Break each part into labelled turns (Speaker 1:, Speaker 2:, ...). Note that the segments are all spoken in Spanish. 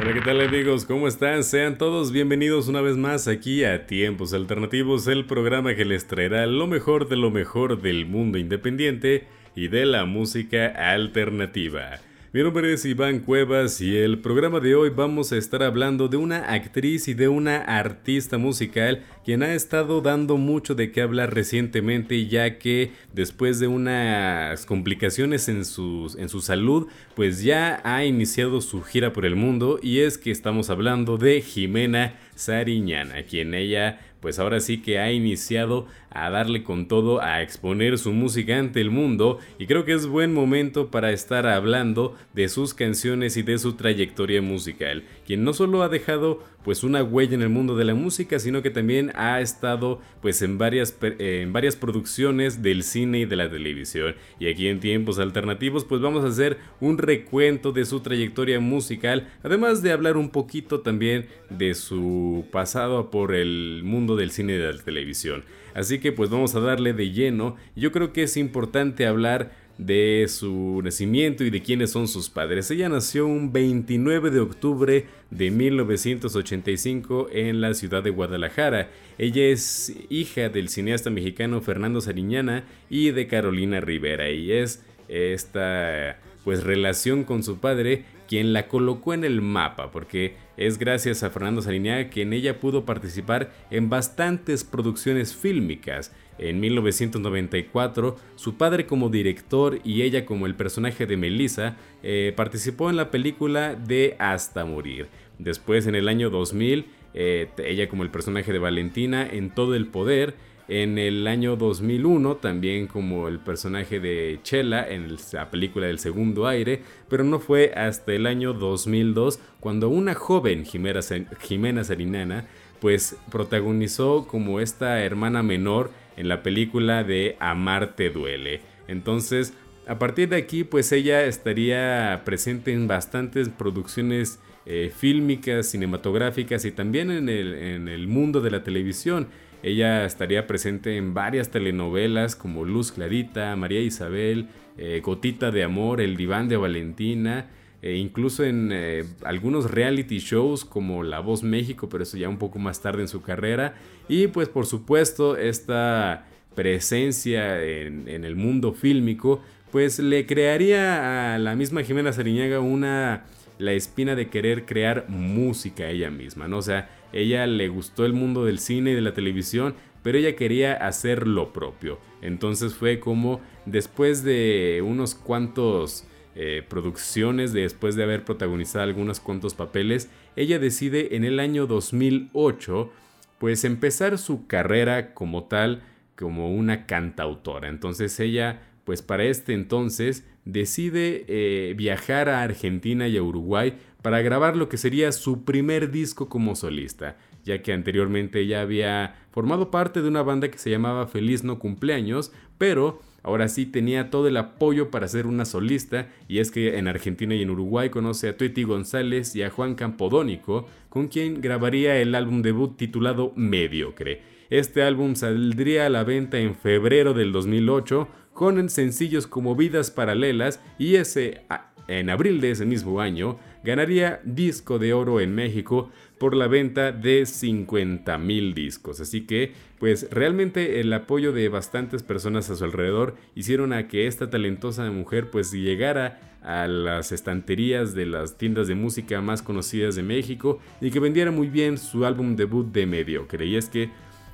Speaker 1: Hola, ¿qué tal amigos? ¿Cómo están? Sean todos bienvenidos una vez más aquí a Tiempos Alternativos, el programa que les traerá lo mejor de lo mejor del mundo independiente y de la música alternativa. Mi nombre es Iván Cuevas y el programa de hoy vamos a estar hablando de una actriz y de una artista musical quien ha estado dando mucho de qué hablar recientemente ya que después de unas complicaciones en su, en su salud pues ya ha iniciado su gira por el mundo y es que estamos hablando de Jimena Sariñana quien ella pues ahora sí que ha iniciado a darle con todo a exponer su música ante el mundo y creo que es buen momento para estar hablando de sus canciones y de su trayectoria musical, quien no solo ha dejado pues una huella en el mundo de la música, sino que también ha estado pues en varias, en varias producciones del cine y de la televisión. Y aquí en tiempos alternativos pues vamos a hacer un recuento de su trayectoria musical, además de hablar un poquito también de su pasado por el mundo del cine y de la televisión. Así que pues vamos a darle de lleno. Yo creo que es importante hablar de su nacimiento y de quiénes son sus padres. Ella nació un 29 de octubre de 1985 en la ciudad de Guadalajara. Ella es hija del cineasta mexicano Fernando Sariñana y de Carolina Rivera y es esta pues relación con su padre quien la colocó en el mapa, porque es gracias a Fernando Sariñana que en ella pudo participar en bastantes producciones fílmicas. En 1994, su padre como director y ella como el personaje de Melissa eh, participó en la película de Hasta Morir. Después, en el año 2000, eh, ella como el personaje de Valentina en Todo el Poder. En el año 2001, también como el personaje de Chela en la película del segundo aire, pero no fue hasta el año 2002 cuando una joven Jimena, Jimena Sarinana pues protagonizó como esta hermana menor en la película de Amarte duele. Entonces, a partir de aquí, pues ella estaría presente en bastantes producciones eh, fílmicas, cinematográficas y también en el, mundo de la televisión. Ella estaría presente en varias telenovelas como Luz Clarita, María Isabel, eh, Gotita de Amor, El Diván de Valentina, e incluso en eh, algunos reality shows como La Voz México, pero eso ya un poco más tarde en su carrera. Y pues por supuesto esta presencia en, el mundo fílmico, pues le crearía a la misma Jimena Sariñaga una la espina de querer crear música ella misma, ¿no? O sea, ella le gustó el mundo del cine y de la televisión, pero ella quería hacer lo propio. Entonces fue como después de unos cuantos eh, producciones después de haber protagonizado algunos cuantos papeles, ella decide en el año 2008 pues empezar su carrera como tal, como una cantautora. Entonces ella pues para este entonces decide eh, viajar a Argentina y a Uruguay para grabar lo que sería su primer disco como solista, ya que anteriormente ella había formado parte de una banda que se llamaba Feliz No Cumpleaños, pero Ahora sí tenía todo el apoyo para ser una solista y es que en Argentina y en Uruguay conoce a Tueti González y a Juan Campodónico, con quien grabaría el álbum debut titulado Mediocre. Este álbum saldría a la venta en febrero del 2008 con sencillos como Vidas Paralelas y ese en abril de ese mismo año ganaría disco de oro en México por la venta de 50 mil discos. Así que, pues realmente el apoyo de bastantes personas a su alrededor hicieron a que esta talentosa mujer pues llegara a las estanterías de las tiendas de música más conocidas de México y que vendiera muy bien su álbum debut de Mediocre. Y es que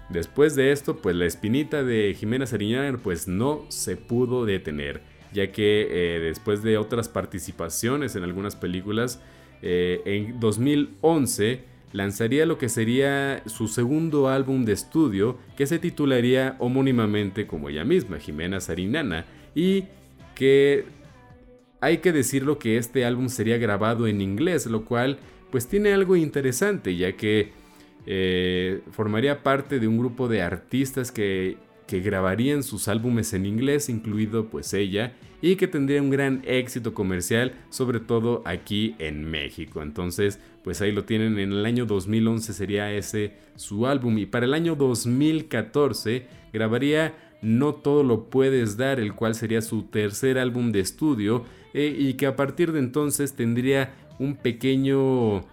Speaker 1: después de esto, pues la espinita de Jimena Sariñana pues no se pudo detener ya que eh, después de otras participaciones en algunas películas, eh, en 2011 lanzaría lo que sería su segundo álbum de estudio, que se titularía homónimamente como ella misma, Jimena Sarinana, y que hay que decirlo que este álbum sería grabado en inglés, lo cual pues tiene algo interesante, ya que eh, formaría parte de un grupo de artistas que que grabarían sus álbumes en inglés, incluido pues ella, y que tendría un gran éxito comercial, sobre todo aquí en México. Entonces, pues ahí lo tienen, en el año 2011 sería ese su álbum y para el año 2014 grabaría No todo lo puedes dar, el cual sería su tercer álbum de estudio eh, y que a partir de entonces tendría un pequeño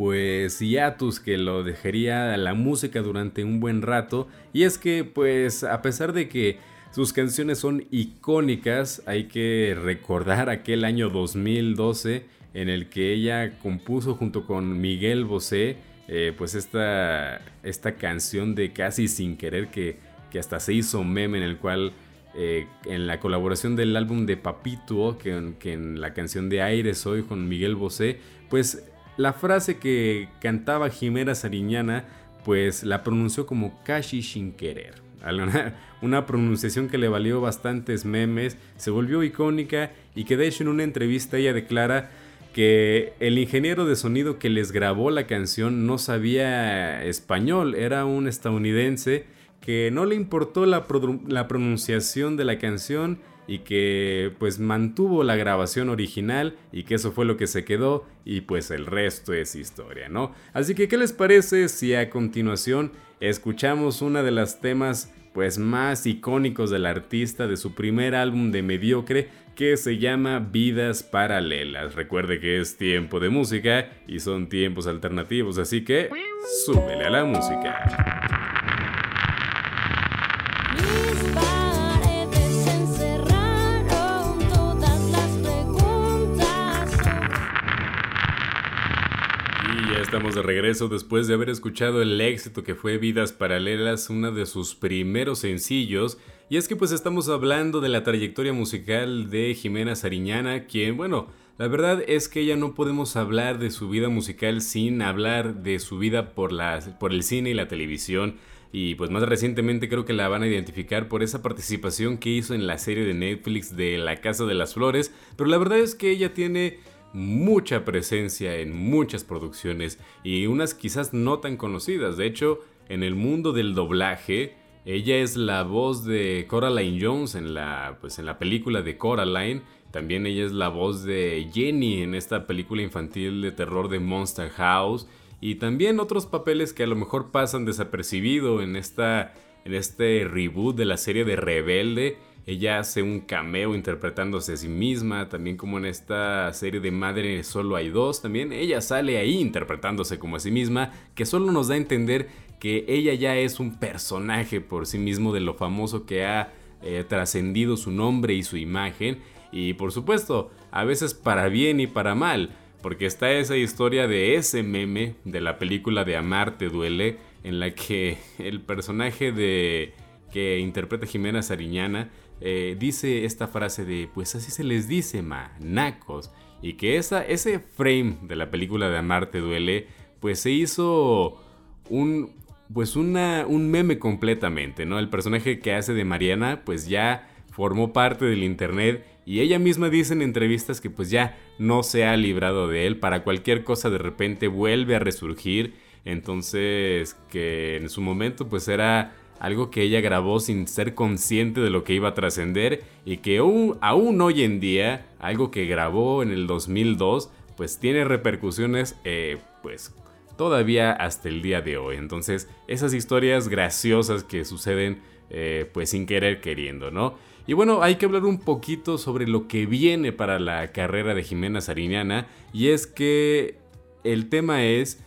Speaker 1: pues hiatus que lo dejaría la música durante un buen rato. Y es que pues a pesar de que sus canciones son icónicas, hay que recordar aquel año 2012 en el que ella compuso junto con Miguel Bosé eh, pues esta, esta canción de casi sin querer que, que hasta se hizo meme en el cual eh, en la colaboración del álbum de Papito, que, en la canción de Aire Soy con Miguel Bosé, pues la frase que cantaba Jimena Sariñana, pues la pronunció como casi sin querer. Una pronunciación que le valió bastantes memes, se volvió icónica y que de hecho en una entrevista ella declara que el ingeniero de sonido que les grabó la canción no sabía español, era un estadounidense que no le importó la, la pronunciación de la canción y que pues mantuvo la grabación original y que eso fue lo que se quedó y pues el resto es historia, ¿no? Así que ¿qué les parece si a continuación escuchamos una de las temas pues más icónicos del artista de su primer álbum de Mediocre que se llama Vidas Paralelas. Recuerde que es tiempo de música y son tiempos alternativos, así que súbele a la música. De regreso después de haber escuchado el éxito que fue Vidas Paralelas, uno de sus primeros sencillos. Y es que pues estamos hablando de la trayectoria musical de Jimena Sariñana, quien, bueno, la verdad es que ya no podemos hablar de su vida musical sin hablar de su vida por, la, por el cine y la televisión. Y pues más recientemente creo que la van a identificar por esa participación que hizo en la serie de Netflix de La Casa de las Flores. Pero la verdad es que ella tiene mucha presencia en muchas producciones y unas quizás no tan conocidas. De hecho, en el mundo del doblaje, ella es la voz de Coraline Jones en la, pues, en la película de Coraline. También ella es la voz de Jenny en esta película infantil de terror de Monster House. Y también otros papeles que a lo mejor pasan desapercibido en, esta, en este reboot de la serie de Rebelde ella hace un cameo interpretándose a sí misma, también como en esta serie de Madre solo hay dos, también ella sale ahí interpretándose como a sí misma, que solo nos da a entender que ella ya es un personaje por sí mismo de lo famoso que ha eh, trascendido su nombre y su imagen, y por supuesto, a veces para bien y para mal, porque está esa historia de ese meme de la película de Amarte duele, en la que el personaje de que interpreta Jimena Sariñana eh, dice esta frase de, pues así se les dice, manacos. Y que esa, ese frame de la película de Amarte Duele, pues se hizo un, pues una, un meme completamente, ¿no? El personaje que hace de Mariana, pues ya formó parte del internet y ella misma dice en entrevistas que pues ya no se ha librado de él, para cualquier cosa de repente vuelve a resurgir, entonces que en su momento pues era algo que ella grabó sin ser consciente de lo que iba a trascender y que aún, hoy en día, algo que grabó en el 2002, pues tiene repercusiones, eh, pues todavía hasta el día de hoy. Entonces, esas historias graciosas que suceden, eh, pues sin querer queriendo, ¿no? Y bueno, hay que hablar un poquito sobre lo que viene para la carrera de Jimena Sariñana, y es que el tema es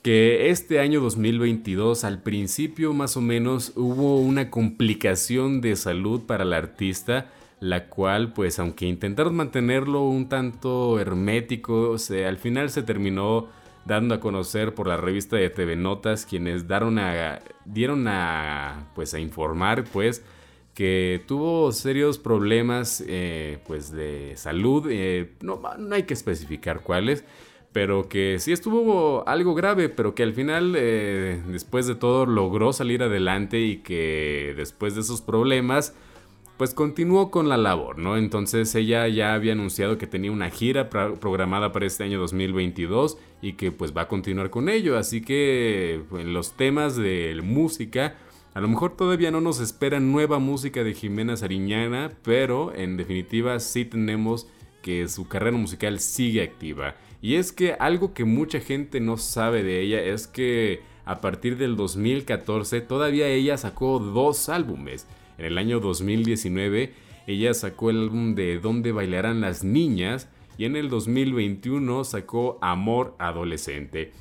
Speaker 1: que este año 2022 al principio más o menos hubo una complicación de salud para el artista, la cual pues aunque intentaron mantenerlo un tanto hermético, se, al final se terminó dando a conocer por la revista de TV Notas quienes dieron a, pues a informar pues que tuvo serios problemas eh, pues de salud, eh, no hay que especificar cuáles, pero que sí estuvo algo grave, pero que al final, eh, después de todo, logró salir adelante y que después de esos problemas, pues continuó con la labor, ¿no? Entonces ella ya había anunciado que tenía una gira programada para este año 2022 y que pues va a continuar con ello, así que en los temas de música, a lo mejor todavía no nos espera nueva música de Jimena Sariñana, pero en definitiva sí tenemos que su carrera musical sigue activa. Y es que algo que mucha gente no sabe de ella es que a partir del 2014 todavía ella sacó dos álbumes. En el año 2019 ella sacó el álbum de Dónde bailarán las niñas y en el 2021 sacó Amor Adolescente.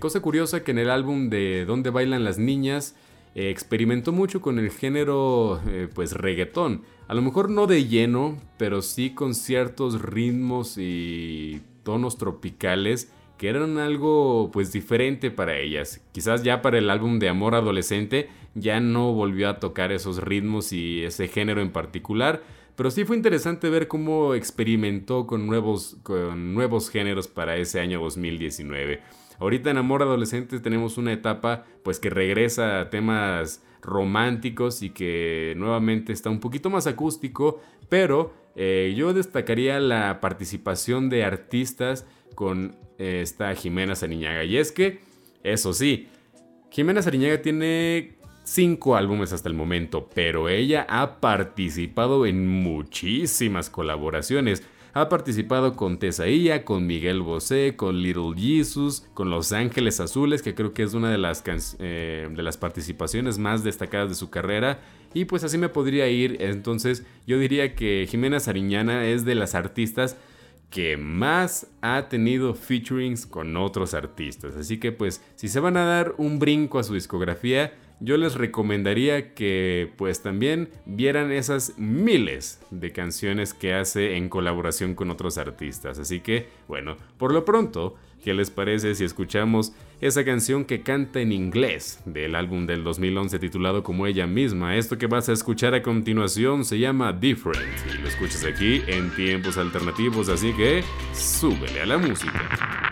Speaker 1: cosa curiosa que en el álbum de Donde bailan las niñas eh, experimentó mucho con el género eh, pues reggaetón. A lo mejor no de lleno, pero sí con ciertos ritmos y tonos tropicales que eran algo pues diferente para ellas. Quizás ya para el álbum de Amor Adolescente ya no volvió a tocar esos ritmos y ese género en particular, pero sí fue interesante ver cómo experimentó con nuevos, con nuevos géneros para ese año 2019. Ahorita en Amor Adolescente tenemos una etapa pues que regresa a temas románticos y que nuevamente está un poquito más acústico, pero eh, yo destacaría la participación de artistas con eh, esta Jimena Sariñaga. Y es que, eso sí, Jimena Sariñaga tiene cinco álbumes hasta el momento, pero ella ha participado en muchísimas colaboraciones. Ha participado con Tesaía, con Miguel Bosé, con Little Jesus, con Los Ángeles Azules, que creo que es una de las, eh, de las participaciones más destacadas de su carrera. Y pues así me podría ir. Entonces yo diría que Jimena Sariñana es de las artistas que más ha tenido featurings con otros artistas. Así que pues si se van a dar un brinco a su discografía, yo les recomendaría que pues también vieran esas miles de canciones que hace en colaboración con otros artistas. Así que bueno, por lo pronto, ¿qué les parece si escuchamos esa canción que canta en inglés del álbum del 2011 titulado como ella misma? Esto que vas a escuchar a continuación se llama Different y lo escuchas aquí en tiempos alternativos, así que súbele a la música.